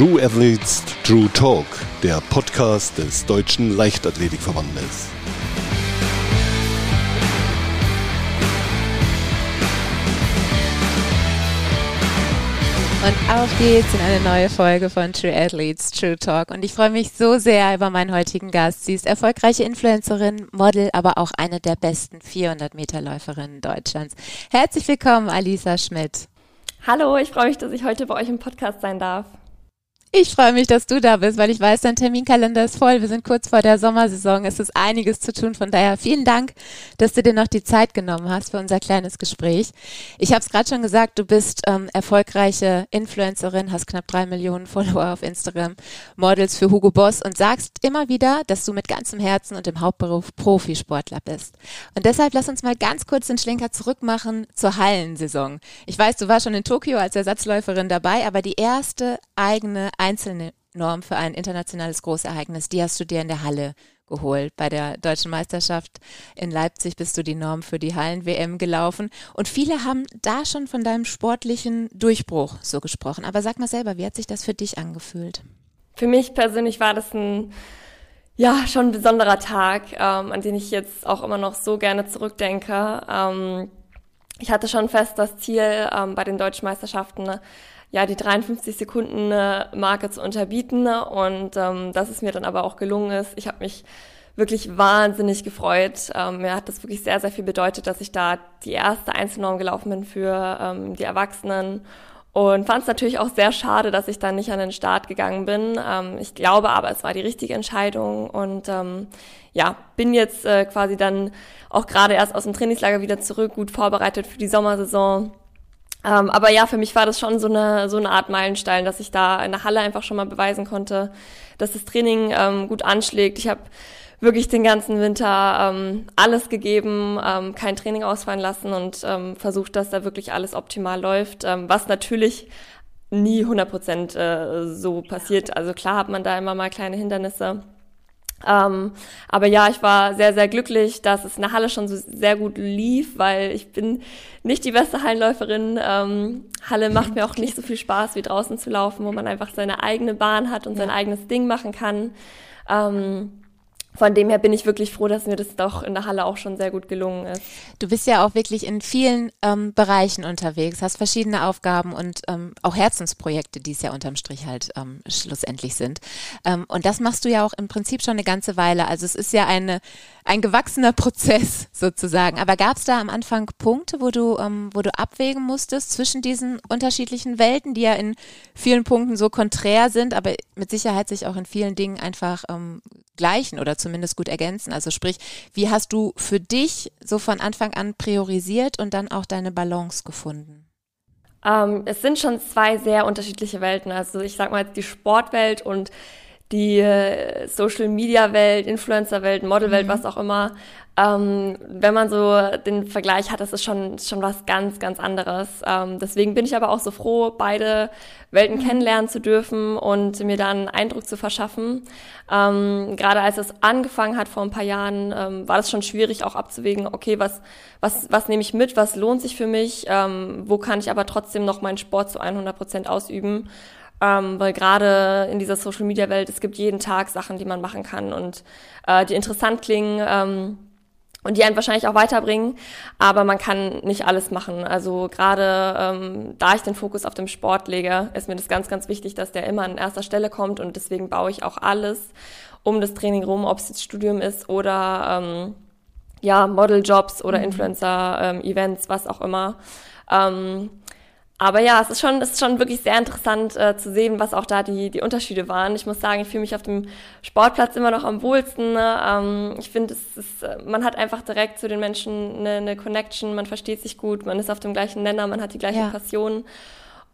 True Athletes True Talk, der Podcast des Deutschen Leichtathletikverbandes. Und auf geht's in eine neue Folge von True Athletes True Talk. Und ich freue mich so sehr über meinen heutigen Gast. Sie ist erfolgreiche Influencerin, Model, aber auch eine der besten 400 Meter Läuferinnen Deutschlands. Herzlich willkommen, Alisa Schmidt. Hallo, ich freue mich, dass ich heute bei euch im Podcast sein darf. Ich freue mich, dass du da bist, weil ich weiß, dein Terminkalender ist voll. Wir sind kurz vor der Sommersaison. Es ist einiges zu tun. Von daher vielen Dank, dass du dir noch die Zeit genommen hast für unser kleines Gespräch. Ich habe es gerade schon gesagt, du bist ähm, erfolgreiche Influencerin, hast knapp drei Millionen Follower auf Instagram, Models für Hugo Boss und sagst immer wieder, dass du mit ganzem Herzen und im Hauptberuf Profisportler bist. Und deshalb lass uns mal ganz kurz den Schlenker zurückmachen zur Hallensaison. Ich weiß, du warst schon in Tokio als Ersatzläuferin dabei, aber die erste eigene einzelne Norm für ein internationales Großereignis, die hast du dir in der Halle geholt. Bei der deutschen Meisterschaft in Leipzig bist du die Norm für die Hallen-WM gelaufen. Und viele haben da schon von deinem sportlichen Durchbruch so gesprochen. Aber sag mal selber, wie hat sich das für dich angefühlt? Für mich persönlich war das ein, ja, schon ein besonderer Tag, ähm, an den ich jetzt auch immer noch so gerne zurückdenke. Ähm, ich hatte schon fest das Ziel ähm, bei den deutschen Meisterschaften, ne, ja, die 53 Sekunden äh, Marke zu unterbieten. Und ähm, dass es mir dann aber auch gelungen ist. Ich habe mich wirklich wahnsinnig gefreut. Ähm, mir hat das wirklich sehr, sehr viel bedeutet, dass ich da die erste Einzelnorm gelaufen bin für ähm, die Erwachsenen. Und fand es natürlich auch sehr schade, dass ich dann nicht an den Start gegangen bin. Ähm, ich glaube aber, es war die richtige Entscheidung. Und ähm, ja, bin jetzt äh, quasi dann auch gerade erst aus dem Trainingslager wieder zurück, gut vorbereitet für die Sommersaison. Ähm, aber ja, für mich war das schon so eine, so eine Art Meilenstein, dass ich da in der Halle einfach schon mal beweisen konnte, dass das Training ähm, gut anschlägt. Ich habe wirklich den ganzen Winter ähm, alles gegeben, ähm, kein Training ausfallen lassen und ähm, versucht, dass da wirklich alles optimal läuft, ähm, was natürlich nie 100 Prozent äh, so passiert. Also klar hat man da immer mal kleine Hindernisse. Ähm, aber ja, ich war sehr, sehr glücklich, dass es in der Halle schon so sehr gut lief, weil ich bin nicht die beste Hallenläuferin. Ähm, Halle macht mir auch nicht so viel Spaß, wie draußen zu laufen, wo man einfach seine eigene Bahn hat und ja. sein eigenes Ding machen kann. Ähm, von dem her bin ich wirklich froh, dass mir das doch in der Halle auch schon sehr gut gelungen ist. Du bist ja auch wirklich in vielen ähm, Bereichen unterwegs, hast verschiedene Aufgaben und ähm, auch Herzensprojekte, die es ja unterm Strich halt ähm, schlussendlich sind. Ähm, und das machst du ja auch im Prinzip schon eine ganze Weile. Also es ist ja eine, ein gewachsener Prozess sozusagen. Aber gab es da am Anfang Punkte, wo du, ähm, wo du abwägen musstest zwischen diesen unterschiedlichen Welten, die ja in vielen Punkten so konträr sind, aber mit Sicherheit sich auch in vielen Dingen einfach ähm, gleichen oder zumindest gut ergänzen. Also sprich, wie hast du für dich so von Anfang an priorisiert und dann auch deine Balance gefunden? Ähm, es sind schon zwei sehr unterschiedliche Welten. Also ich sag mal die Sportwelt und die äh, Social Media Welt, Influencer Welt, Model Welt, mhm. was auch immer. Ähm, wenn man so den Vergleich hat, das ist schon, schon was ganz, ganz anderes. Ähm, deswegen bin ich aber auch so froh, beide Welten mhm. kennenlernen zu dürfen und mir da einen Eindruck zu verschaffen. Ähm, gerade als es angefangen hat vor ein paar Jahren, ähm, war das schon schwierig auch abzuwägen, okay, was, was, was nehme ich mit, was lohnt sich für mich, ähm, wo kann ich aber trotzdem noch meinen Sport zu 100 Prozent ausüben. Ähm, weil gerade in dieser Social Media Welt, es gibt jeden Tag Sachen, die man machen kann und äh, die interessant klingen ähm, und die einen wahrscheinlich auch weiterbringen, aber man kann nicht alles machen. Also gerade ähm, da ich den Fokus auf dem Sport lege, ist mir das ganz, ganz wichtig, dass der immer an erster Stelle kommt und deswegen baue ich auch alles um das Training rum, ob es jetzt Studium ist oder ähm, ja Modeljobs oder mhm. Influencer-Events, ähm, was auch immer. Ähm, aber ja, es ist schon, es ist schon wirklich sehr interessant äh, zu sehen, was auch da die, die Unterschiede waren. Ich muss sagen, ich fühle mich auf dem Sportplatz immer noch am wohlsten. Ne? Ähm, ich finde, es ist, äh, man hat einfach direkt zu den Menschen eine, eine Connection, man versteht sich gut, man ist auf dem gleichen Nenner, man hat die gleiche ja. Passion.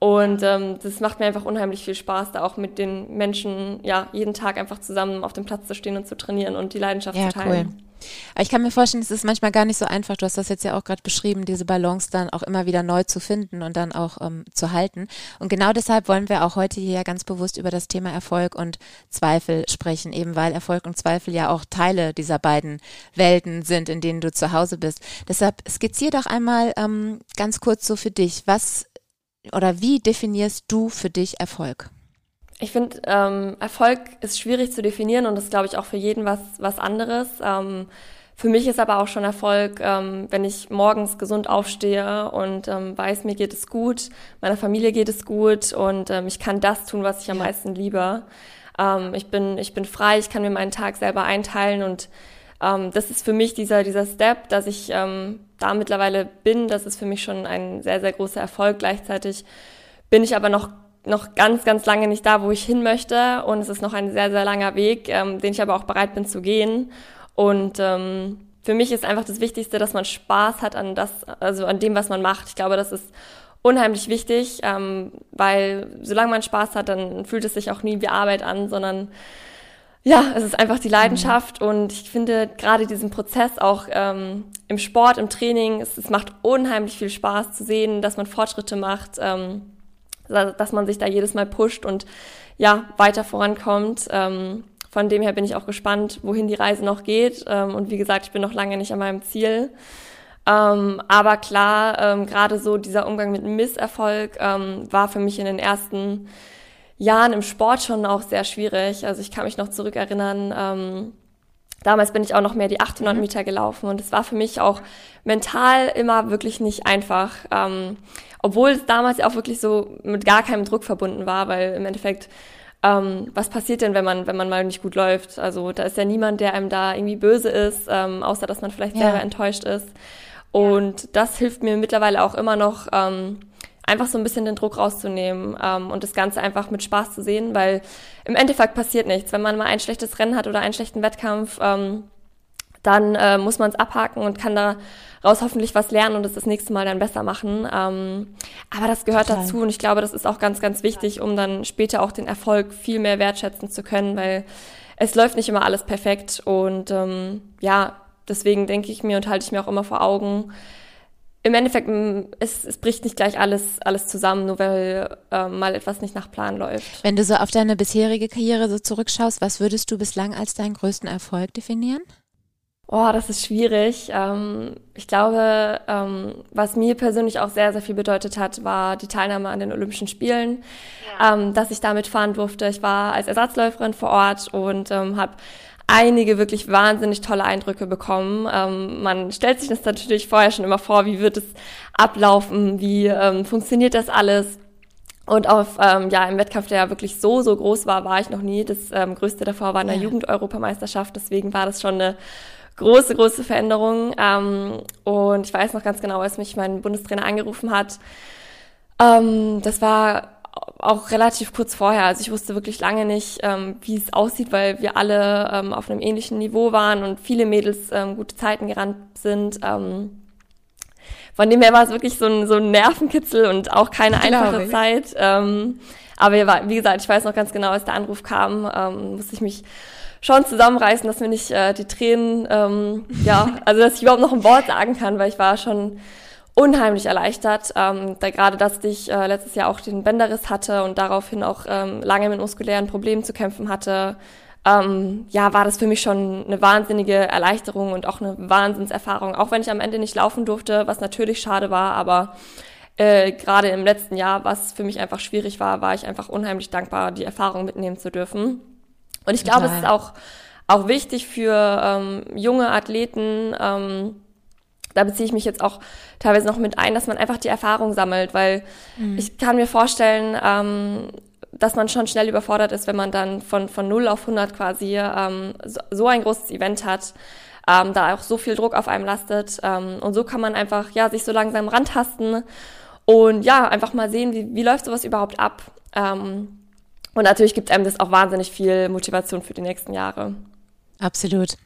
Und ähm, das macht mir einfach unheimlich viel Spaß, da auch mit den Menschen ja jeden Tag einfach zusammen auf dem Platz zu stehen und zu trainieren und die Leidenschaft ja, zu teilen. Cool. Aber ich kann mir vorstellen, es ist manchmal gar nicht so einfach. Du hast das jetzt ja auch gerade beschrieben, diese Balance dann auch immer wieder neu zu finden und dann auch ähm, zu halten. Und genau deshalb wollen wir auch heute hier ganz bewusst über das Thema Erfolg und Zweifel sprechen, eben weil Erfolg und Zweifel ja auch Teile dieser beiden Welten sind, in denen du zu Hause bist. Deshalb skizzier doch einmal ähm, ganz kurz so für dich, was oder wie definierst du für dich Erfolg? Ich finde, ähm, Erfolg ist schwierig zu definieren und das glaube ich auch für jeden was, was anderes. Ähm, für mich ist aber auch schon Erfolg, ähm, wenn ich morgens gesund aufstehe und ähm, weiß, mir geht es gut, meiner Familie geht es gut und ähm, ich kann das tun, was ich am meisten liebe. Ähm, ich, bin, ich bin frei, ich kann mir meinen Tag selber einteilen und ähm, das ist für mich dieser, dieser Step, dass ich ähm, da mittlerweile bin. Das ist für mich schon ein sehr, sehr großer Erfolg. Gleichzeitig bin ich aber noch noch ganz, ganz lange nicht da, wo ich hin möchte. Und es ist noch ein sehr, sehr langer Weg, ähm, den ich aber auch bereit bin zu gehen. Und ähm, für mich ist einfach das Wichtigste, dass man Spaß hat an das, also an dem, was man macht. Ich glaube, das ist unheimlich wichtig, ähm, weil solange man Spaß hat, dann fühlt es sich auch nie wie Arbeit an, sondern ja, es ist einfach die Leidenschaft mhm. und ich finde gerade diesen Prozess auch ähm, im Sport, im Training, es, es, macht unheimlich viel Spaß zu sehen, dass man Fortschritte macht, ähm, dass man sich da jedes Mal pusht und ja, weiter vorankommt. Ähm, von dem her bin ich auch gespannt, wohin die Reise noch geht. Ähm, und wie gesagt, ich bin noch lange nicht an meinem Ziel. Ähm, aber klar, ähm, gerade so dieser Umgang mit Misserfolg ähm, war für mich in den ersten Jahren im Sport schon auch sehr schwierig. Also ich kann mich noch zurückerinnern, ähm, damals bin ich auch noch mehr die 800 mhm. Meter gelaufen und es war für mich auch mental immer wirklich nicht einfach. Ähm, obwohl es damals auch wirklich so mit gar keinem Druck verbunden war, weil im Endeffekt ähm, was passiert denn, wenn man, wenn man mal nicht gut läuft? Also da ist ja niemand, der einem da irgendwie böse ist, ähm, außer dass man vielleicht ja. selber enttäuscht ist. Und das hilft mir mittlerweile auch immer noch, ähm, einfach so ein bisschen den Druck rauszunehmen ähm, und das Ganze einfach mit Spaß zu sehen, weil im Endeffekt passiert nichts. Wenn man mal ein schlechtes Rennen hat oder einen schlechten Wettkampf, ähm, dann äh, muss man es abhaken und kann daraus hoffentlich was lernen und es das nächste Mal dann besser machen. Ähm, aber das gehört Total. dazu und ich glaube, das ist auch ganz, ganz wichtig, um dann später auch den Erfolg viel mehr wertschätzen zu können, weil es läuft nicht immer alles perfekt und ähm, ja, deswegen denke ich mir und halte ich mir auch immer vor Augen, im Endeffekt, es, es bricht nicht gleich alles, alles zusammen, nur weil äh, mal etwas nicht nach Plan läuft. Wenn du so auf deine bisherige Karriere so zurückschaust, was würdest du bislang als deinen größten Erfolg definieren? Oh, das ist schwierig. Ähm, ich glaube, ähm, was mir persönlich auch sehr, sehr viel bedeutet hat, war die Teilnahme an den Olympischen Spielen, ja. ähm, dass ich damit fahren durfte. Ich war als Ersatzläuferin vor Ort und ähm, habe einige wirklich wahnsinnig tolle Eindrücke bekommen. Ähm, man stellt sich das natürlich vorher schon immer vor, wie wird es ablaufen, wie ähm, funktioniert das alles. Und auf ähm, ja im Wettkampf, der ja wirklich so so groß war, war ich noch nie. Das ähm, größte davor war eine ja. Jugend-Europameisterschaft. Deswegen war das schon eine große große Veränderung. Ähm, und ich weiß noch ganz genau, als mich mein Bundestrainer angerufen hat. Ähm, das war auch relativ kurz vorher. Also ich wusste wirklich lange nicht, ähm, wie es aussieht, weil wir alle ähm, auf einem ähnlichen Niveau waren und viele Mädels ähm, gute Zeiten gerannt sind. Ähm, von dem her war es wirklich so ein, so ein Nervenkitzel und auch keine einfache ich. Zeit. Ähm, aber wie gesagt, ich weiß noch ganz genau, als der Anruf kam, ähm, musste ich mich schon zusammenreißen, dass mir nicht äh, die Tränen, ähm, ja, also dass ich überhaupt noch ein Wort sagen kann, weil ich war schon unheimlich erleichtert, ähm, da gerade, dass ich äh, letztes Jahr auch den Bänderriss hatte und daraufhin auch ähm, lange mit muskulären Problemen zu kämpfen hatte, ähm, ja, war das für mich schon eine wahnsinnige Erleichterung und auch eine Wahnsinnserfahrung, auch wenn ich am Ende nicht laufen durfte, was natürlich schade war, aber äh, gerade im letzten Jahr, was für mich einfach schwierig war, war ich einfach unheimlich dankbar, die Erfahrung mitnehmen zu dürfen. Und ich glaube, es ist auch, auch wichtig für ähm, junge Athleten, ähm, da beziehe ich mich jetzt auch teilweise noch mit ein, dass man einfach die Erfahrung sammelt, weil mhm. ich kann mir vorstellen, ähm, dass man schon schnell überfordert ist, wenn man dann von, von 0 auf 100 quasi ähm, so, so ein großes Event hat, ähm, da auch so viel Druck auf einem lastet. Ähm, und so kann man einfach ja sich so langsam rantasten und ja, einfach mal sehen, wie, wie läuft sowas überhaupt ab. Ähm, und natürlich gibt einem das auch wahnsinnig viel Motivation für die nächsten Jahre. Absolut.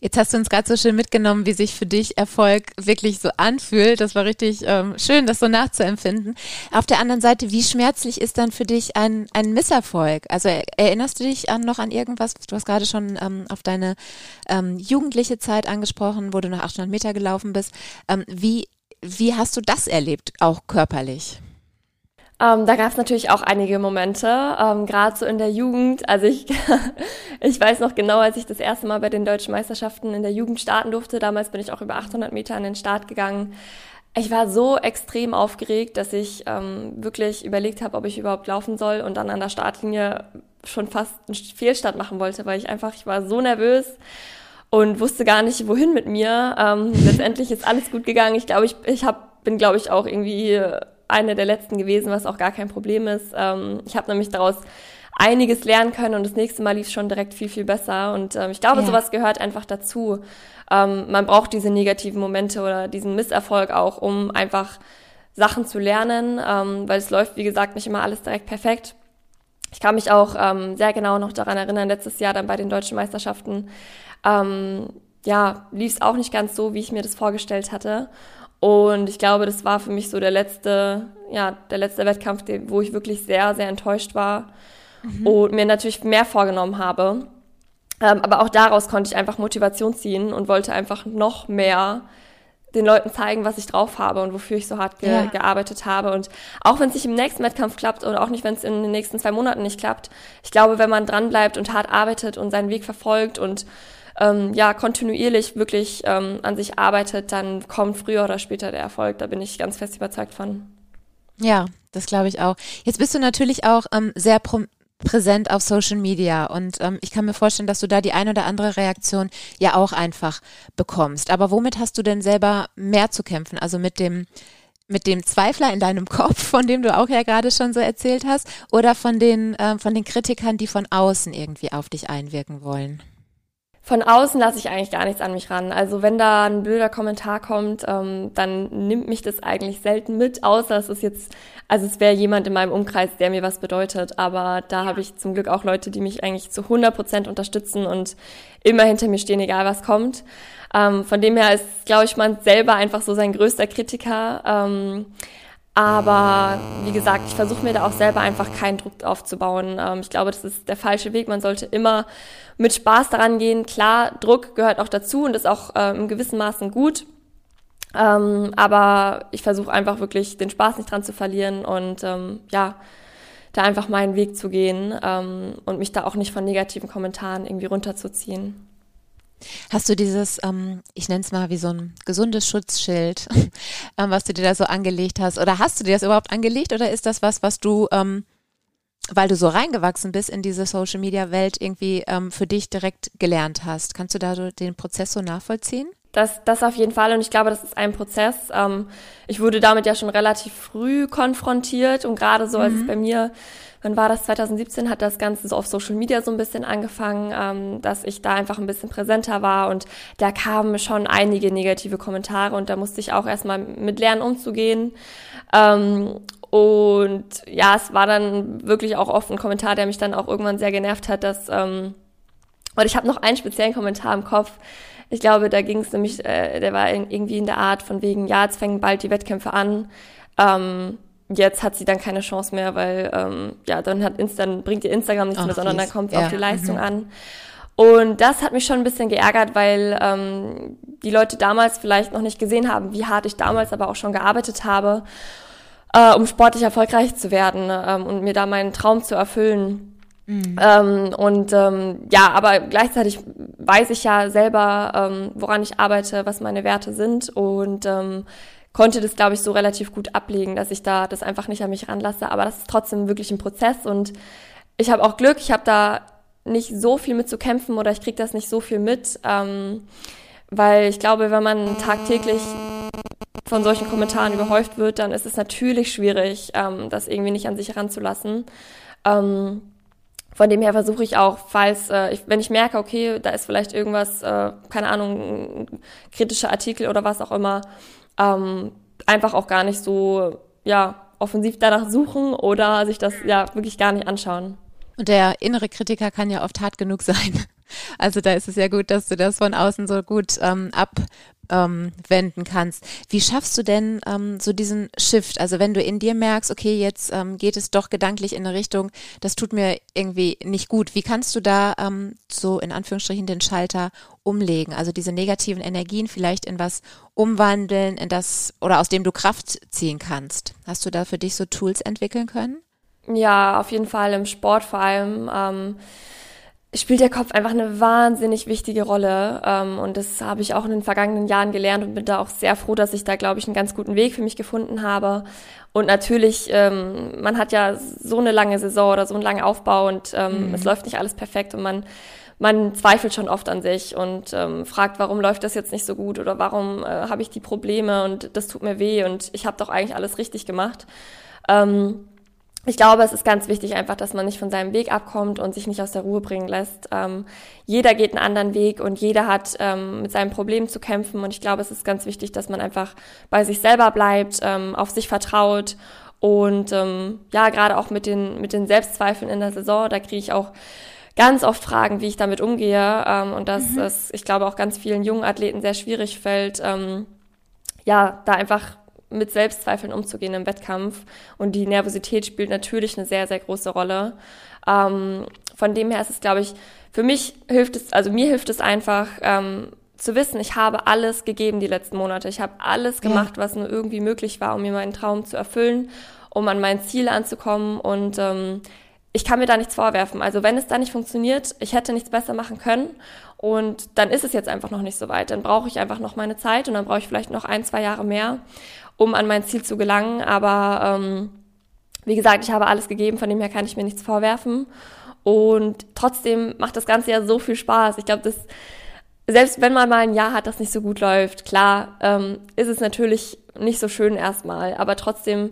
Jetzt hast du uns gerade so schön mitgenommen, wie sich für dich Erfolg wirklich so anfühlt. Das war richtig ähm, schön, das so nachzuempfinden. Auf der anderen Seite, wie schmerzlich ist dann für dich ein, ein Misserfolg? Also erinnerst du dich an noch an irgendwas? Du hast gerade schon ähm, auf deine ähm, jugendliche Zeit angesprochen, wo du nach 800 Meter gelaufen bist. Ähm, wie, wie hast du das erlebt, auch körperlich? Ähm, da gab es natürlich auch einige Momente, ähm, gerade so in der Jugend. Also ich, ich weiß noch genau, als ich das erste Mal bei den deutschen Meisterschaften in der Jugend starten durfte. Damals bin ich auch über 800 Meter an den Start gegangen. Ich war so extrem aufgeregt, dass ich ähm, wirklich überlegt habe, ob ich überhaupt laufen soll und dann an der Startlinie schon fast einen Fehlstart machen wollte, weil ich einfach, ich war so nervös und wusste gar nicht, wohin mit mir. Ähm, letztendlich ist alles gut gegangen. Ich glaube, ich, ich hab, bin, glaube ich, auch irgendwie eine der letzten gewesen, was auch gar kein Problem ist. Ähm, ich habe nämlich daraus einiges lernen können und das nächste Mal lief schon direkt viel, viel besser. Und ähm, ich glaube, ja. sowas gehört einfach dazu. Ähm, man braucht diese negativen Momente oder diesen Misserfolg auch, um einfach Sachen zu lernen, ähm, weil es läuft, wie gesagt, nicht immer alles direkt perfekt. Ich kann mich auch ähm, sehr genau noch daran erinnern, letztes Jahr dann bei den deutschen Meisterschaften, ähm, ja, lief es auch nicht ganz so, wie ich mir das vorgestellt hatte. Und ich glaube, das war für mich so der letzte, ja, der letzte Wettkampf, wo ich wirklich sehr, sehr enttäuscht war mhm. und mir natürlich mehr vorgenommen habe. Ähm, aber auch daraus konnte ich einfach Motivation ziehen und wollte einfach noch mehr den Leuten zeigen, was ich drauf habe und wofür ich so hart ge ja. gearbeitet habe. Und auch wenn es nicht im nächsten Wettkampf klappt oder auch nicht, wenn es in den nächsten zwei Monaten nicht klappt, ich glaube, wenn man dranbleibt und hart arbeitet und seinen Weg verfolgt und ähm, ja kontinuierlich wirklich ähm, an sich arbeitet, dann kommt früher oder später der Erfolg. Da bin ich ganz fest überzeugt von. Ja, das glaube ich auch. Jetzt bist du natürlich auch ähm, sehr präsent auf Social Media und ähm, ich kann mir vorstellen, dass du da die ein oder andere Reaktion ja auch einfach bekommst. Aber womit hast du denn selber mehr zu kämpfen? Also mit dem mit dem Zweifler in deinem Kopf, von dem du auch ja gerade schon so erzählt hast, oder von den äh, von den Kritikern, die von außen irgendwie auf dich einwirken wollen? Von außen lasse ich eigentlich gar nichts an mich ran. Also wenn da ein blöder Kommentar kommt, ähm, dann nimmt mich das eigentlich selten mit, außer es ist jetzt, also es wäre jemand in meinem Umkreis, der mir was bedeutet. Aber da habe ich zum Glück auch Leute, die mich eigentlich zu 100 Prozent unterstützen und immer hinter mir stehen, egal was kommt. Ähm, von dem her ist, glaube ich, man selber einfach so sein größter Kritiker. Ähm, aber wie gesagt, ich versuche mir da auch selber einfach keinen Druck aufzubauen. Ähm, ich glaube, das ist der falsche Weg. Man sollte immer mit Spaß daran gehen. Klar, Druck gehört auch dazu und ist auch äh, im gewissen Maßen gut. Ähm, aber ich versuche einfach wirklich den Spaß nicht dran zu verlieren und ähm, ja, da einfach meinen Weg zu gehen ähm, und mich da auch nicht von negativen Kommentaren irgendwie runterzuziehen. Hast du dieses, ähm, ich nenne es mal wie so ein gesundes Schutzschild, ähm, was du dir da so angelegt hast? Oder hast du dir das überhaupt angelegt oder ist das was, was du, ähm, weil du so reingewachsen bist in diese Social Media Welt, irgendwie ähm, für dich direkt gelernt hast? Kannst du da so den Prozess so nachvollziehen? Das, das auf jeden Fall und ich glaube, das ist ein Prozess. Ähm, ich wurde damit ja schon relativ früh konfrontiert und gerade so, als es mhm. bei mir wann war das? 2017 hat das Ganze so auf Social Media so ein bisschen angefangen, ähm, dass ich da einfach ein bisschen präsenter war und da kamen schon einige negative Kommentare und da musste ich auch erstmal mit lernen umzugehen. Ähm, und ja, es war dann wirklich auch oft ein Kommentar, der mich dann auch irgendwann sehr genervt hat, dass, ähm, und ich habe noch einen speziellen Kommentar im Kopf, ich glaube, da ging es nämlich, äh, der war irgendwie in der Art von wegen, ja, jetzt fängen bald die Wettkämpfe an. Ähm, jetzt hat sie dann keine Chance mehr, weil ähm, ja, dann hat Insta, dann bringt ihr Instagram nichts Ach, mehr, sondern dann kommt es ja. auf die Leistung mhm. an. Und das hat mich schon ein bisschen geärgert, weil ähm, die Leute damals vielleicht noch nicht gesehen haben, wie hart ich damals aber auch schon gearbeitet habe, äh, um sportlich erfolgreich zu werden ähm, und mir da meinen Traum zu erfüllen. Mhm. Ähm, und ähm, ja, aber gleichzeitig weiß ich ja selber, ähm, woran ich arbeite, was meine Werte sind und ähm, konnte das, glaube ich, so relativ gut ablegen, dass ich da das einfach nicht an mich ranlasse. Aber das ist trotzdem wirklich ein Prozess und ich habe auch Glück, ich habe da nicht so viel mit zu kämpfen oder ich kriege das nicht so viel mit, ähm, weil ich glaube, wenn man tagtäglich von solchen Kommentaren überhäuft wird, dann ist es natürlich schwierig, ähm, das irgendwie nicht an sich heranzulassen. Ähm, von dem her versuche ich auch, falls, äh, ich, wenn ich merke, okay, da ist vielleicht irgendwas, äh, keine Ahnung, kritischer Artikel oder was auch immer, ähm, einfach auch gar nicht so, ja, offensiv danach suchen oder sich das ja wirklich gar nicht anschauen. Und der innere Kritiker kann ja oft hart genug sein. Also da ist es ja gut, dass du das von außen so gut ähm, ähm, kannst. Wie schaffst du denn ähm, so diesen Shift? Also wenn du in dir merkst, okay, jetzt ähm, geht es doch gedanklich in eine Richtung, das tut mir irgendwie nicht gut. Wie kannst du da ähm, so in Anführungsstrichen den Schalter umlegen? Also diese negativen Energien vielleicht in was umwandeln, in das oder aus dem du Kraft ziehen kannst. Hast du da für dich so Tools entwickeln können? Ja, auf jeden Fall im Sport vor allem. Ähm spielt der Kopf einfach eine wahnsinnig wichtige Rolle. Ähm, und das habe ich auch in den vergangenen Jahren gelernt und bin da auch sehr froh, dass ich da, glaube ich, einen ganz guten Weg für mich gefunden habe. Und natürlich, ähm, man hat ja so eine lange Saison oder so einen langen Aufbau und ähm, mhm. es läuft nicht alles perfekt und man man zweifelt schon oft an sich und ähm, fragt, warum läuft das jetzt nicht so gut oder warum äh, habe ich die Probleme und das tut mir weh und ich habe doch eigentlich alles richtig gemacht. Ähm, ich glaube, es ist ganz wichtig einfach, dass man nicht von seinem Weg abkommt und sich nicht aus der Ruhe bringen lässt. Ähm, jeder geht einen anderen Weg und jeder hat ähm, mit seinem Problem zu kämpfen. Und ich glaube, es ist ganz wichtig, dass man einfach bei sich selber bleibt, ähm, auf sich vertraut und ähm, ja, gerade auch mit den, mit den Selbstzweifeln in der Saison, da kriege ich auch ganz oft Fragen, wie ich damit umgehe. Ähm, und dass mhm. es, ich glaube, auch ganz vielen jungen Athleten sehr schwierig fällt, ähm, ja, da einfach mit Selbstzweifeln umzugehen im Wettkampf. Und die Nervosität spielt natürlich eine sehr, sehr große Rolle. Ähm, von dem her ist es, glaube ich, für mich hilft es, also mir hilft es einfach, ähm, zu wissen, ich habe alles gegeben die letzten Monate. Ich habe alles gemacht, ja. was nur irgendwie möglich war, um mir meinen Traum zu erfüllen, um an mein Ziel anzukommen. Und ähm, ich kann mir da nichts vorwerfen. Also wenn es da nicht funktioniert, ich hätte nichts besser machen können. Und dann ist es jetzt einfach noch nicht so weit. Dann brauche ich einfach noch meine Zeit und dann brauche ich vielleicht noch ein, zwei Jahre mehr um an mein Ziel zu gelangen. Aber ähm, wie gesagt, ich habe alles gegeben, von dem her kann ich mir nichts vorwerfen. Und trotzdem macht das Ganze ja so viel Spaß. Ich glaube, das selbst wenn man mal ein Jahr hat, das nicht so gut läuft, klar, ähm, ist es natürlich nicht so schön erstmal, aber trotzdem,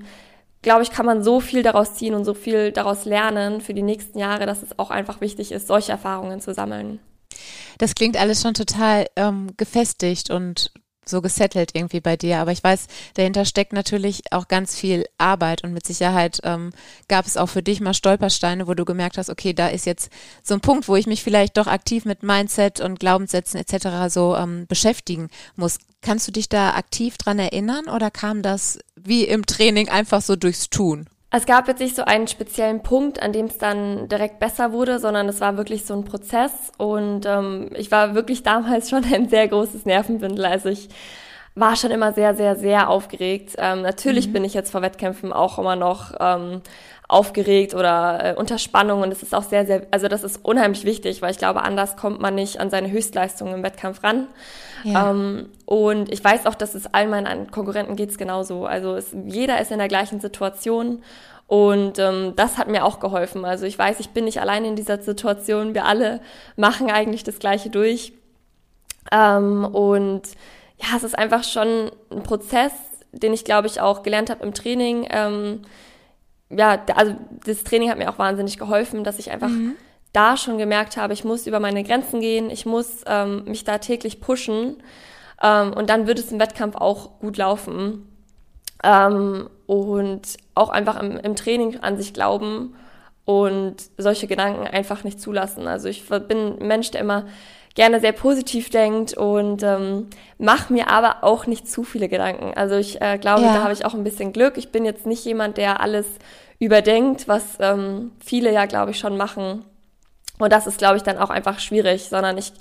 glaube ich, kann man so viel daraus ziehen und so viel daraus lernen für die nächsten Jahre, dass es auch einfach wichtig ist, solche Erfahrungen zu sammeln. Das klingt alles schon total ähm, gefestigt und so gesettelt irgendwie bei dir. Aber ich weiß, dahinter steckt natürlich auch ganz viel Arbeit und mit Sicherheit ähm, gab es auch für dich mal Stolpersteine, wo du gemerkt hast, okay, da ist jetzt so ein Punkt, wo ich mich vielleicht doch aktiv mit Mindset und Glaubenssätzen etc. so ähm, beschäftigen muss. Kannst du dich da aktiv dran erinnern oder kam das wie im Training einfach so durchs Tun? Es gab jetzt nicht so einen speziellen Punkt, an dem es dann direkt besser wurde, sondern es war wirklich so ein Prozess und ähm, ich war wirklich damals schon ein sehr großes Nervenbündel. Also ich war schon immer sehr, sehr, sehr aufgeregt. Ähm, natürlich mhm. bin ich jetzt vor Wettkämpfen auch immer noch ähm, aufgeregt oder äh, unter Spannung und es ist auch sehr, sehr, also das ist unheimlich wichtig, weil ich glaube, anders kommt man nicht an seine Höchstleistung im Wettkampf ran. Ja. Ähm, und ich weiß auch, dass es allen meinen Konkurrenten geht's genauso. Also es, jeder ist in der gleichen Situation und ähm, das hat mir auch geholfen. Also ich weiß, ich bin nicht allein in dieser Situation. Wir alle machen eigentlich das Gleiche durch. Ähm, und ja, es ist einfach schon ein Prozess, den ich glaube ich auch gelernt habe im Training. Ähm, ja, also das Training hat mir auch wahnsinnig geholfen, dass ich einfach mhm da schon gemerkt habe, ich muss über meine Grenzen gehen, ich muss ähm, mich da täglich pushen ähm, und dann wird es im Wettkampf auch gut laufen. Ähm, und auch einfach im, im, Training an sich glauben und solche Gedanken einfach nicht zulassen. Also ich bin ein Mensch, der immer gerne sehr positiv denkt und ähm, mache mir aber auch nicht zu viele Gedanken. Also ich äh, glaube, ja. da habe ich auch ein bisschen Glück. Ich bin jetzt nicht jemand, der alles überdenkt, was ähm, viele ja, glaube ich, schon machen. Und das ist, glaube ich, dann auch einfach schwierig, sondern ich,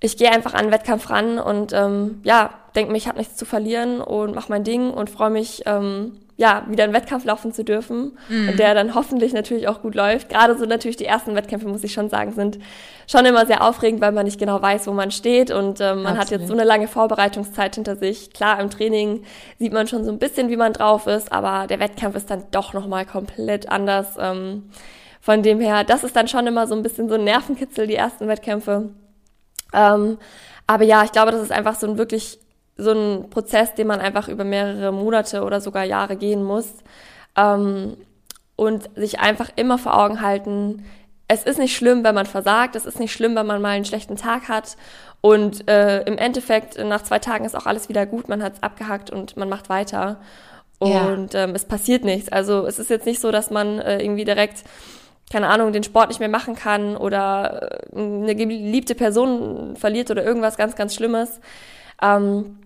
ich gehe einfach an den Wettkampf ran und ähm, ja, denke mir, ich habe nichts zu verlieren und mache mein Ding und freue mich, ähm, ja, wieder einen Wettkampf laufen zu dürfen mhm. und der dann hoffentlich natürlich auch gut läuft. Gerade so natürlich die ersten Wettkämpfe, muss ich schon sagen, sind schon immer sehr aufregend, weil man nicht genau weiß, wo man steht und ähm, man Absolut. hat jetzt so eine lange Vorbereitungszeit hinter sich. Klar, im Training sieht man schon so ein bisschen, wie man drauf ist, aber der Wettkampf ist dann doch nochmal komplett anders. Ähm, von dem her, das ist dann schon immer so ein bisschen so ein Nervenkitzel, die ersten Wettkämpfe. Ähm, aber ja, ich glaube, das ist einfach so ein wirklich so ein Prozess, den man einfach über mehrere Monate oder sogar Jahre gehen muss. Ähm, und sich einfach immer vor Augen halten, es ist nicht schlimm, wenn man versagt, es ist nicht schlimm, wenn man mal einen schlechten Tag hat. Und äh, im Endeffekt, nach zwei Tagen ist auch alles wieder gut, man hat es abgehakt und man macht weiter. Und ja. ähm, es passiert nichts. Also es ist jetzt nicht so, dass man äh, irgendwie direkt keine Ahnung, den Sport nicht mehr machen kann oder äh, eine geliebte Person verliert oder irgendwas ganz, ganz Schlimmes. Ähm,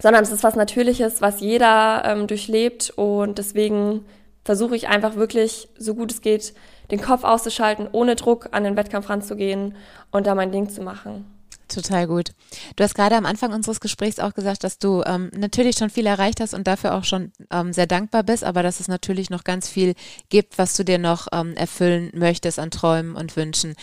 sondern es ist was Natürliches, was jeder ähm, durchlebt und deswegen versuche ich einfach wirklich, so gut es geht, den Kopf auszuschalten, ohne Druck an den Wettkampf ranzugehen und da mein Ding zu machen. Total gut. Du hast gerade am Anfang unseres Gesprächs auch gesagt, dass du ähm, natürlich schon viel erreicht hast und dafür auch schon ähm, sehr dankbar bist, aber dass es natürlich noch ganz viel gibt, was du dir noch ähm, erfüllen möchtest an Träumen und Wünschen.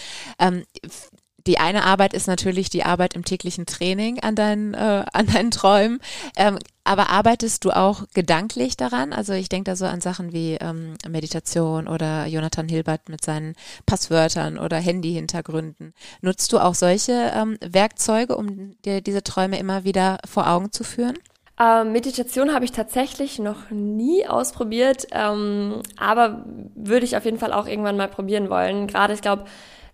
Die eine Arbeit ist natürlich die Arbeit im täglichen Training an deinen, äh, an deinen Träumen. Ähm, aber arbeitest du auch gedanklich daran? Also ich denke da so an Sachen wie ähm, Meditation oder Jonathan Hilbert mit seinen Passwörtern oder Handy-Hintergründen. Nutzt du auch solche ähm, Werkzeuge, um dir diese Träume immer wieder vor Augen zu führen? Ähm, Meditation habe ich tatsächlich noch nie ausprobiert, ähm, aber würde ich auf jeden Fall auch irgendwann mal probieren wollen. Gerade, ich glaube,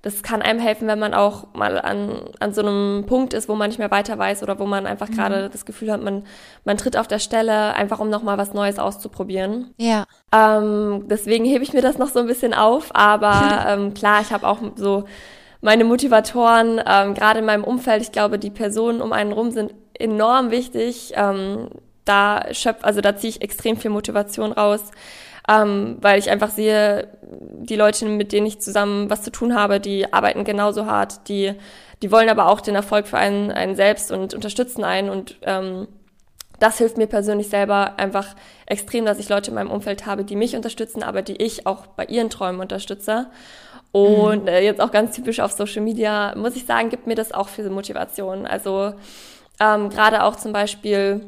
das kann einem helfen, wenn man auch mal an, an so einem Punkt ist, wo man nicht mehr weiter weiß oder wo man einfach mhm. gerade das Gefühl hat, man, man tritt auf der Stelle, einfach um nochmal was Neues auszuprobieren. Ja. Ähm, deswegen hebe ich mir das noch so ein bisschen auf, aber ähm, klar, ich habe auch so meine Motivatoren, ähm, gerade in meinem Umfeld, ich glaube, die Personen um einen rum sind enorm wichtig. Ähm, da schöpf, also da ziehe ich extrem viel Motivation raus ähm, weil ich einfach sehe, die Leute, mit denen ich zusammen was zu tun habe, die arbeiten genauso hart, die, die wollen aber auch den Erfolg für einen, einen selbst und unterstützen einen und ähm, das hilft mir persönlich selber einfach extrem, dass ich Leute in meinem Umfeld habe, die mich unterstützen, aber die ich auch bei ihren Träumen unterstütze. Und mhm. äh, jetzt auch ganz typisch auf Social Media, muss ich sagen, gibt mir das auch viel Motivation. Also ähm, gerade auch zum Beispiel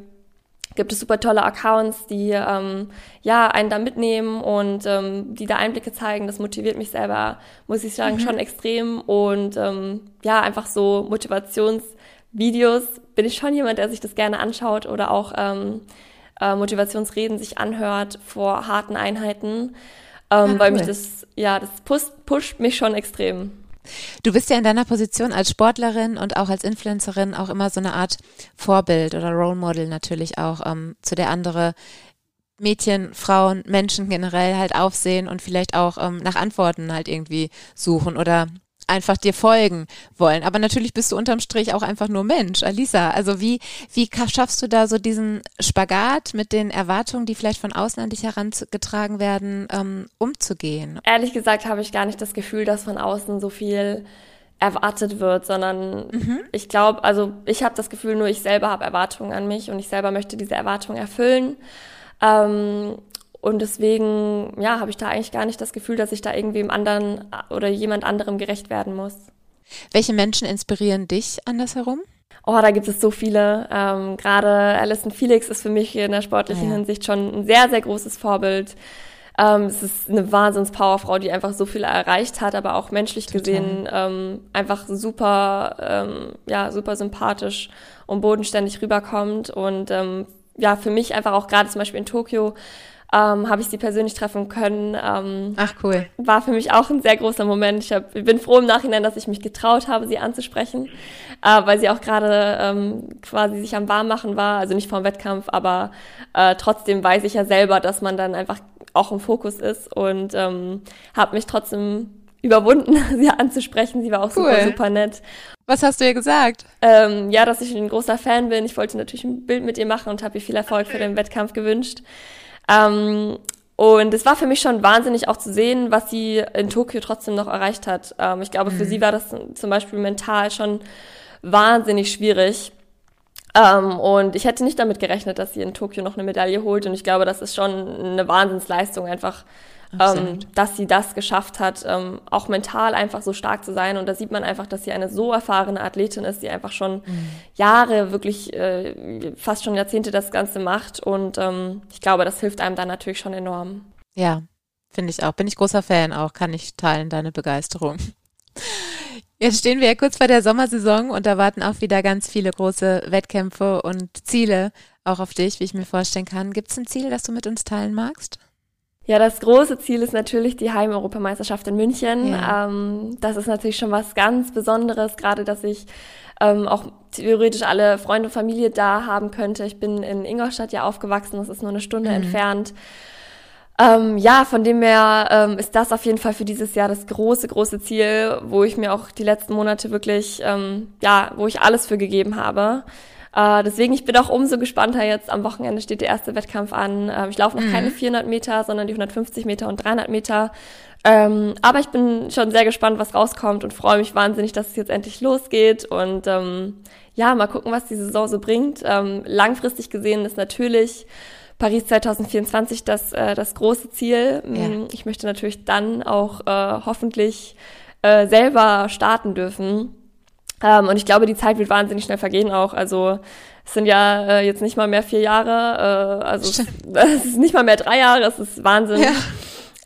gibt es super tolle Accounts, die ähm, ja einen da mitnehmen und ähm, die da Einblicke zeigen. Das motiviert mich selber, muss ich sagen, mhm. schon extrem. Und ähm, ja, einfach so Motivationsvideos bin ich schon jemand, der sich das gerne anschaut oder auch ähm, äh, Motivationsreden sich anhört vor harten Einheiten, ähm, ja, weil mich das, ja, das pusht, pusht mich schon extrem. Du bist ja in deiner Position als Sportlerin und auch als Influencerin auch immer so eine Art Vorbild oder Role Model natürlich auch, ähm, zu der andere Mädchen, Frauen, Menschen generell halt aufsehen und vielleicht auch ähm, nach Antworten halt irgendwie suchen oder einfach dir folgen wollen. Aber natürlich bist du unterm Strich auch einfach nur Mensch, Alisa. Also wie, wie schaffst du da so diesen Spagat mit den Erwartungen, die vielleicht von außen an dich herangetragen werden, ähm, umzugehen? Ehrlich gesagt habe ich gar nicht das Gefühl, dass von außen so viel erwartet wird, sondern mhm. ich glaube, also ich habe das Gefühl, nur ich selber habe Erwartungen an mich und ich selber möchte diese Erwartungen erfüllen. Ähm, und deswegen, ja, habe ich da eigentlich gar nicht das Gefühl, dass ich da irgendwie im anderen oder jemand anderem gerecht werden muss. Welche Menschen inspirieren dich andersherum? Oh, da gibt es so viele. Ähm, Gerade Alison Felix ist für mich in der sportlichen ja. Hinsicht schon ein sehr, sehr großes Vorbild. Ähm, es ist eine Wahnsinns-Powerfrau, die einfach so viel erreicht hat, aber auch menschlich Total. gesehen ähm, einfach super, ähm, ja, super sympathisch und bodenständig rüberkommt. Und ähm, ja, für mich einfach auch gerade zum Beispiel in Tokio ähm, habe ich sie persönlich treffen können. Ähm, Ach cool. War für mich auch ein sehr großer Moment. Ich, hab, ich bin froh im Nachhinein, dass ich mich getraut habe, sie anzusprechen, äh, weil sie auch gerade ähm, quasi sich am Warmmachen war, also nicht vor dem Wettkampf, aber äh, trotzdem weiß ich ja selber, dass man dann einfach auch im Fokus ist und ähm, habe mich trotzdem überwunden, sie anzusprechen. Sie war auch cool. super, super nett. Was hast du ihr gesagt? Ähm, ja, dass ich ein großer Fan bin. Ich wollte natürlich ein Bild mit ihr machen und habe ihr viel Erfolg okay. für den Wettkampf gewünscht. Ähm, und es war für mich schon wahnsinnig auch zu sehen, was sie in Tokio trotzdem noch erreicht hat. Ähm, ich glaube, mhm. für sie war das zum Beispiel mental schon wahnsinnig schwierig. Ähm, und ich hätte nicht damit gerechnet, dass sie in Tokio noch eine Medaille holt. Und ich glaube, das ist schon eine Wahnsinnsleistung, einfach ähm, dass sie das geschafft hat, ähm, auch mental einfach so stark zu sein. Und da sieht man einfach, dass sie eine so erfahrene Athletin ist, die einfach schon mhm. Jahre, wirklich äh, fast schon Jahrzehnte das Ganze macht. Und ähm, ich glaube, das hilft einem dann natürlich schon enorm. Ja, finde ich auch. Bin ich großer Fan auch, kann ich teilen, deine Begeisterung. Jetzt stehen wir ja kurz vor der Sommersaison und da warten auch wieder ganz viele große Wettkämpfe und Ziele auch auf dich, wie ich mir vorstellen kann. Gibt es ein Ziel, das du mit uns teilen magst? Ja, das große Ziel ist natürlich die Heimeuropameisterschaft in München. Ja. Ähm, das ist natürlich schon was ganz Besonderes, gerade dass ich ähm, auch theoretisch alle Freunde und Familie da haben könnte. Ich bin in Ingolstadt ja aufgewachsen, das ist nur eine Stunde mhm. entfernt. Ähm, ja, von dem her ähm, ist das auf jeden Fall für dieses Jahr das große, große Ziel, wo ich mir auch die letzten Monate wirklich, ähm, ja, wo ich alles für gegeben habe. Äh, deswegen, ich bin auch umso gespannter jetzt. Am Wochenende steht der erste Wettkampf an. Äh, ich laufe noch mhm. keine 400 Meter, sondern die 150 Meter und 300 Meter. Ähm, aber ich bin schon sehr gespannt, was rauskommt und freue mich wahnsinnig, dass es jetzt endlich losgeht. Und ähm, ja, mal gucken, was die Saison so bringt. Ähm, langfristig gesehen ist natürlich Paris 2024 das, äh, das große Ziel. Ja. Mm, ich möchte natürlich dann auch äh, hoffentlich äh, selber starten dürfen. Ähm, und ich glaube, die Zeit wird wahnsinnig schnell vergehen auch. Also es sind ja äh, jetzt nicht mal mehr vier Jahre, äh, also es, es, ist nicht mal mehr drei Jahre, es ist Wahnsinn. Ja.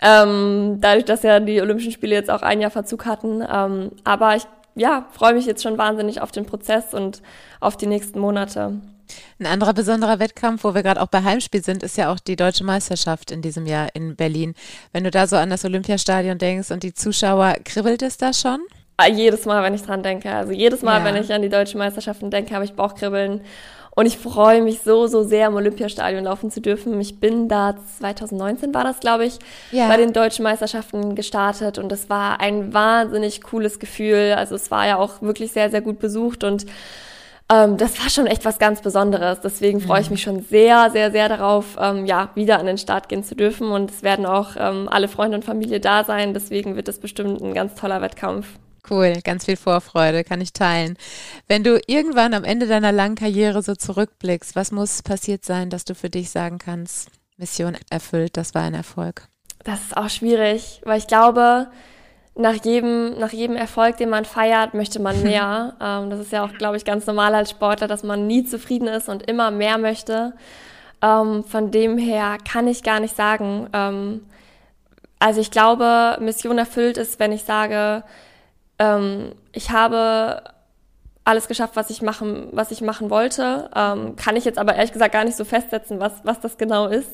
Ähm, dadurch, dass ja die Olympischen Spiele jetzt auch ein Jahr Verzug hatten. Ähm, aber ich ja, freue mich jetzt schon wahnsinnig auf den Prozess und auf die nächsten Monate. Ein anderer besonderer Wettkampf, wo wir gerade auch bei Heimspiel sind, ist ja auch die deutsche Meisterschaft in diesem Jahr in Berlin. Wenn du da so an das Olympiastadion denkst und die Zuschauer, kribbelt es da schon? Ah, jedes Mal, wenn ich dran denke. Also jedes Mal, ja. wenn ich an die deutschen Meisterschaften denke, habe ich Bauchkribbeln. Und ich freue mich so, so sehr, im Olympiastadion laufen zu dürfen. Ich bin da 2019 war das, glaube ich, ja. bei den deutschen Meisterschaften gestartet und es war ein wahnsinnig cooles Gefühl. Also es war ja auch wirklich sehr, sehr gut besucht und ähm, das war schon echt was ganz Besonderes. Deswegen freue ich mhm. mich schon sehr, sehr, sehr darauf, ähm, ja, wieder an den Start gehen zu dürfen. Und es werden auch ähm, alle Freunde und Familie da sein. Deswegen wird es bestimmt ein ganz toller Wettkampf. Cool, ganz viel Vorfreude, kann ich teilen. Wenn du irgendwann am Ende deiner langen Karriere so zurückblickst, was muss passiert sein, dass du für dich sagen kannst, Mission erfüllt, das war ein Erfolg? Das ist auch schwierig, weil ich glaube, nach jedem, nach jedem Erfolg, den man feiert, möchte man mehr. ähm, das ist ja auch, glaube ich, ganz normal als Sportler, dass man nie zufrieden ist und immer mehr möchte. Ähm, von dem her kann ich gar nicht sagen. Ähm, also ich glaube, Mission erfüllt ist, wenn ich sage, ähm, ich habe alles geschafft, was ich machen, was ich machen wollte. Ähm, kann ich jetzt aber ehrlich gesagt gar nicht so festsetzen, was, was das genau ist.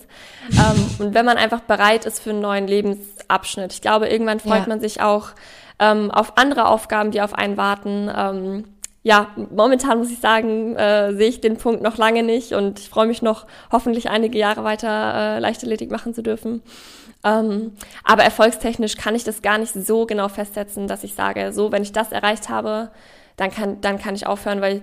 Ähm, und wenn man einfach bereit ist für einen neuen Lebensabschnitt. Ich glaube, irgendwann freut ja. man sich auch ähm, auf andere Aufgaben, die auf einen warten. Ähm, ja, momentan muss ich sagen, äh, sehe ich den Punkt noch lange nicht und ich freue mich noch, hoffentlich einige Jahre weiter äh, Leichtathletik machen zu dürfen. Ähm, aber erfolgstechnisch kann ich das gar nicht so genau festsetzen, dass ich sage, so, wenn ich das erreicht habe, dann kann, dann kann ich aufhören, weil,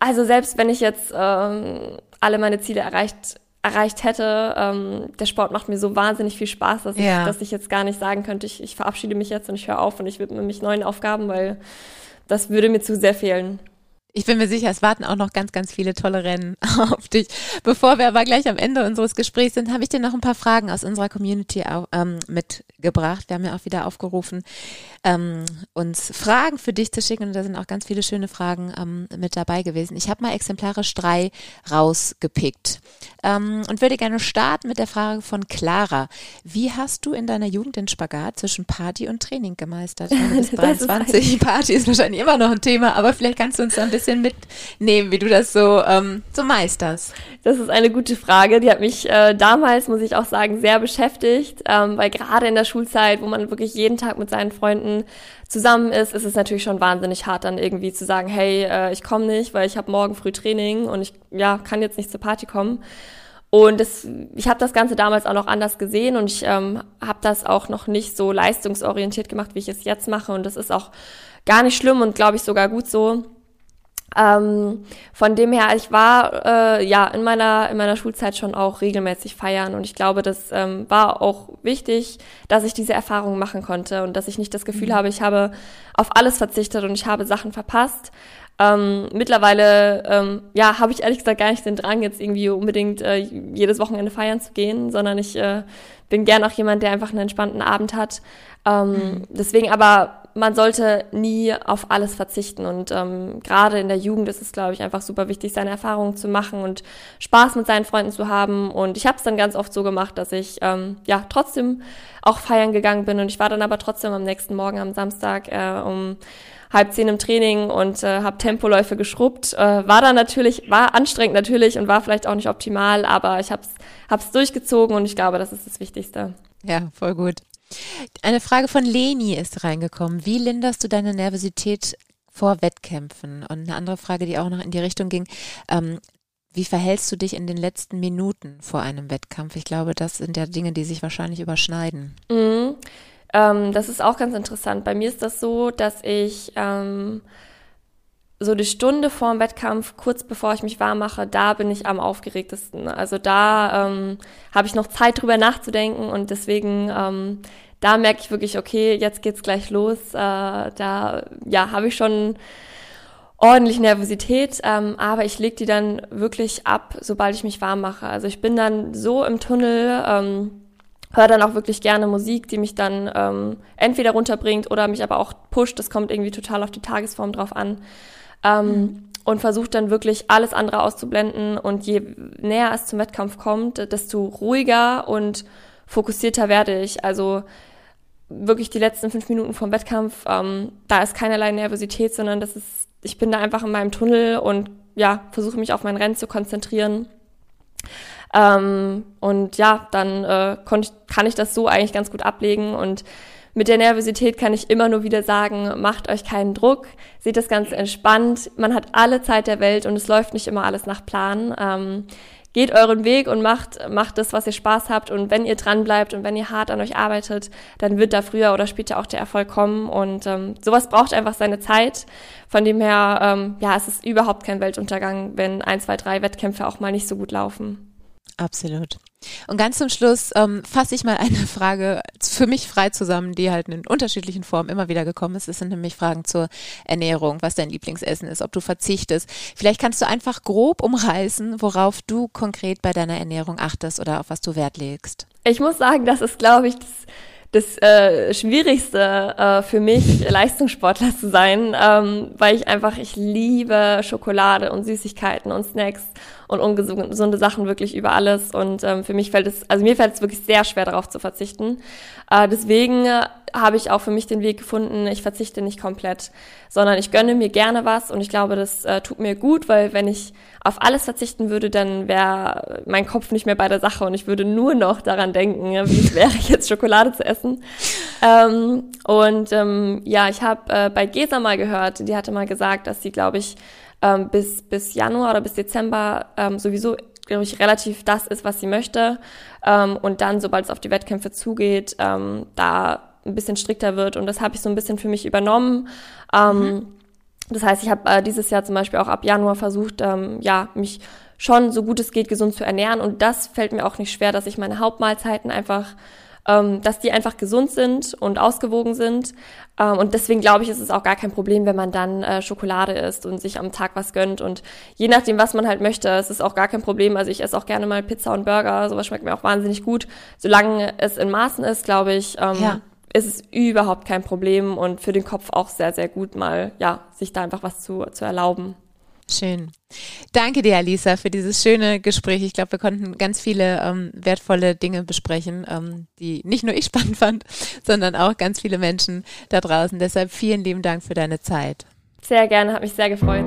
also selbst wenn ich jetzt ähm, alle meine Ziele erreicht, erreicht hätte, ähm, der Sport macht mir so wahnsinnig viel Spaß, dass, ja. ich, dass ich jetzt gar nicht sagen könnte, ich, ich verabschiede mich jetzt und ich höre auf und ich widme mich neuen Aufgaben, weil das würde mir zu sehr fehlen. Ich bin mir sicher, es warten auch noch ganz, ganz viele tolle Rennen auf dich. Bevor wir aber gleich am Ende unseres Gesprächs sind, habe ich dir noch ein paar Fragen aus unserer Community ähm, mitgebracht. Wir haben ja auch wieder aufgerufen, ähm, uns Fragen für dich zu schicken und da sind auch ganz viele schöne Fragen ähm, mit dabei gewesen. Ich habe mal exemplarisch drei rausgepickt ähm, und würde gerne starten mit der Frage von Clara. Wie hast du in deiner Jugend den Spagat zwischen Party und Training gemeistert? Bis 23 Party ist wahrscheinlich immer noch ein Thema, aber vielleicht kannst du uns da ein bisschen mitnehmen, wie du das so, ähm, so meisterst. Das ist eine gute Frage. Die hat mich äh, damals, muss ich auch sagen, sehr beschäftigt, ähm, weil gerade in der Schulzeit, wo man wirklich jeden Tag mit seinen Freunden zusammen ist, ist es natürlich schon wahnsinnig hart, dann irgendwie zu sagen, hey, äh, ich komme nicht, weil ich habe morgen früh Training und ich ja, kann jetzt nicht zur Party kommen. Und das, ich habe das Ganze damals auch noch anders gesehen und ich ähm, habe das auch noch nicht so leistungsorientiert gemacht, wie ich es jetzt mache. Und das ist auch gar nicht schlimm und glaube ich sogar gut so. Ähm, von dem her, ich war äh, ja in meiner in meiner Schulzeit schon auch regelmäßig feiern und ich glaube, das ähm, war auch wichtig, dass ich diese Erfahrung machen konnte und dass ich nicht das Gefühl mhm. habe, ich habe auf alles verzichtet und ich habe Sachen verpasst. Ähm, mittlerweile, ähm, ja, habe ich ehrlich gesagt gar nicht den Drang, jetzt irgendwie unbedingt äh, jedes Wochenende feiern zu gehen, sondern ich äh, bin gern auch jemand, der einfach einen entspannten Abend hat. Ähm, mhm. Deswegen aber man sollte nie auf alles verzichten. Und ähm, gerade in der Jugend ist es, glaube ich, einfach super wichtig, seine Erfahrungen zu machen und Spaß mit seinen Freunden zu haben. Und ich habe es dann ganz oft so gemacht, dass ich ähm, ja trotzdem auch feiern gegangen bin. Und ich war dann aber trotzdem am nächsten Morgen am Samstag äh, um halb zehn im Training und äh, habe Tempoläufe geschrubbt. Äh, war dann natürlich, war anstrengend natürlich und war vielleicht auch nicht optimal, aber ich habe es hab's durchgezogen und ich glaube, das ist das Wichtigste. Ja, voll gut. Eine Frage von Leni ist reingekommen. Wie linderst du deine Nervosität vor Wettkämpfen? Und eine andere Frage, die auch noch in die Richtung ging. Ähm, Wie verhältst du dich in den letzten Minuten vor einem Wettkampf? Ich glaube, das sind ja Dinge, die sich wahrscheinlich überschneiden. Mhm. Ähm, das ist auch ganz interessant. Bei mir ist das so, dass ich ähm, so die Stunde vor dem Wettkampf, kurz bevor ich mich warm mache, da bin ich am aufgeregtesten. Also da ähm, habe ich noch Zeit drüber nachzudenken und deswegen ähm, da merke ich wirklich, okay, jetzt geht's gleich los. Äh, da ja habe ich schon ordentlich Nervosität, ähm, aber ich lege die dann wirklich ab, sobald ich mich warm mache. Also ich bin dann so im Tunnel. Ähm, höre dann auch wirklich gerne Musik, die mich dann ähm, entweder runterbringt oder mich aber auch pusht. Das kommt irgendwie total auf die Tagesform drauf an. Ähm, mhm. Und versuche dann wirklich alles andere auszublenden. Und je näher es zum Wettkampf kommt, desto ruhiger und fokussierter werde ich. Also wirklich die letzten fünf Minuten vom Wettkampf, ähm, da ist keinerlei Nervosität, sondern das ist, ich bin da einfach in meinem Tunnel und ja, versuche mich auf mein Rennen zu konzentrieren. Ähm, und ja, dann äh, ich, kann ich das so eigentlich ganz gut ablegen und mit der Nervosität kann ich immer nur wieder sagen, macht euch keinen Druck, seht das Ganze entspannt, man hat alle Zeit der Welt und es läuft nicht immer alles nach Plan. Ähm, geht euren Weg und macht, macht das, was ihr Spaß habt. Und wenn ihr dran bleibt und wenn ihr hart an euch arbeitet, dann wird da früher oder später auch der Erfolg kommen. Und ähm, sowas braucht einfach seine Zeit. Von dem her, ähm, ja, es ist überhaupt kein Weltuntergang, wenn ein, zwei, drei Wettkämpfe auch mal nicht so gut laufen. Absolut. Und ganz zum Schluss ähm, fasse ich mal eine Frage für mich frei zusammen, die halt in unterschiedlichen Formen immer wieder gekommen ist. Es sind nämlich Fragen zur Ernährung, was dein Lieblingsessen ist, ob du verzichtest. Vielleicht kannst du einfach grob umreißen, worauf du konkret bei deiner Ernährung achtest oder auf was du Wert legst. Ich muss sagen, das ist, glaube ich, das das äh, Schwierigste äh, für mich, Leistungssportler zu sein, ähm, weil ich einfach, ich liebe Schokolade und Süßigkeiten und Snacks und ungesunde Sachen wirklich über alles. Und ähm, für mich fällt es, also mir fällt es wirklich sehr schwer darauf zu verzichten. Äh, deswegen habe ich auch für mich den Weg gefunden, ich verzichte nicht komplett, sondern ich gönne mir gerne was und ich glaube, das äh, tut mir gut, weil wenn ich auf alles verzichten würde, dann wäre mein Kopf nicht mehr bei der Sache und ich würde nur noch daran denken, wie es wäre, jetzt Schokolade zu essen. Ähm, und ähm, ja, ich habe äh, bei Gesa mal gehört, die hatte mal gesagt, dass sie, glaube ich, ähm, bis, bis Januar oder bis Dezember ähm, sowieso, glaube ich, relativ das ist, was sie möchte. Ähm, und dann, sobald es auf die Wettkämpfe zugeht, ähm, da ein bisschen strikter wird. Und das habe ich so ein bisschen für mich übernommen. Ähm, mhm. Das heißt, ich habe äh, dieses Jahr zum Beispiel auch ab Januar versucht, ähm, ja, mich schon so gut es geht gesund zu ernähren. Und das fällt mir auch nicht schwer, dass ich meine Hauptmahlzeiten einfach ähm, dass die einfach gesund sind und ausgewogen sind. Ähm, und deswegen glaube ich, ist es auch gar kein Problem, wenn man dann äh, Schokolade isst und sich am Tag was gönnt. Und je nachdem, was man halt möchte, ist es auch gar kein Problem. Also ich esse auch gerne mal Pizza und Burger, sowas schmeckt mir auch wahnsinnig gut. Solange es in Maßen ist, glaube ich, ähm, ja. ist es überhaupt kein Problem und für den Kopf auch sehr, sehr gut, mal ja, sich da einfach was zu, zu erlauben. Schön. Danke dir, Alisa, für dieses schöne Gespräch. Ich glaube, wir konnten ganz viele ähm, wertvolle Dinge besprechen, ähm, die nicht nur ich spannend fand, sondern auch ganz viele Menschen da draußen. Deshalb vielen lieben Dank für deine Zeit. Sehr gerne, hat mich sehr gefreut.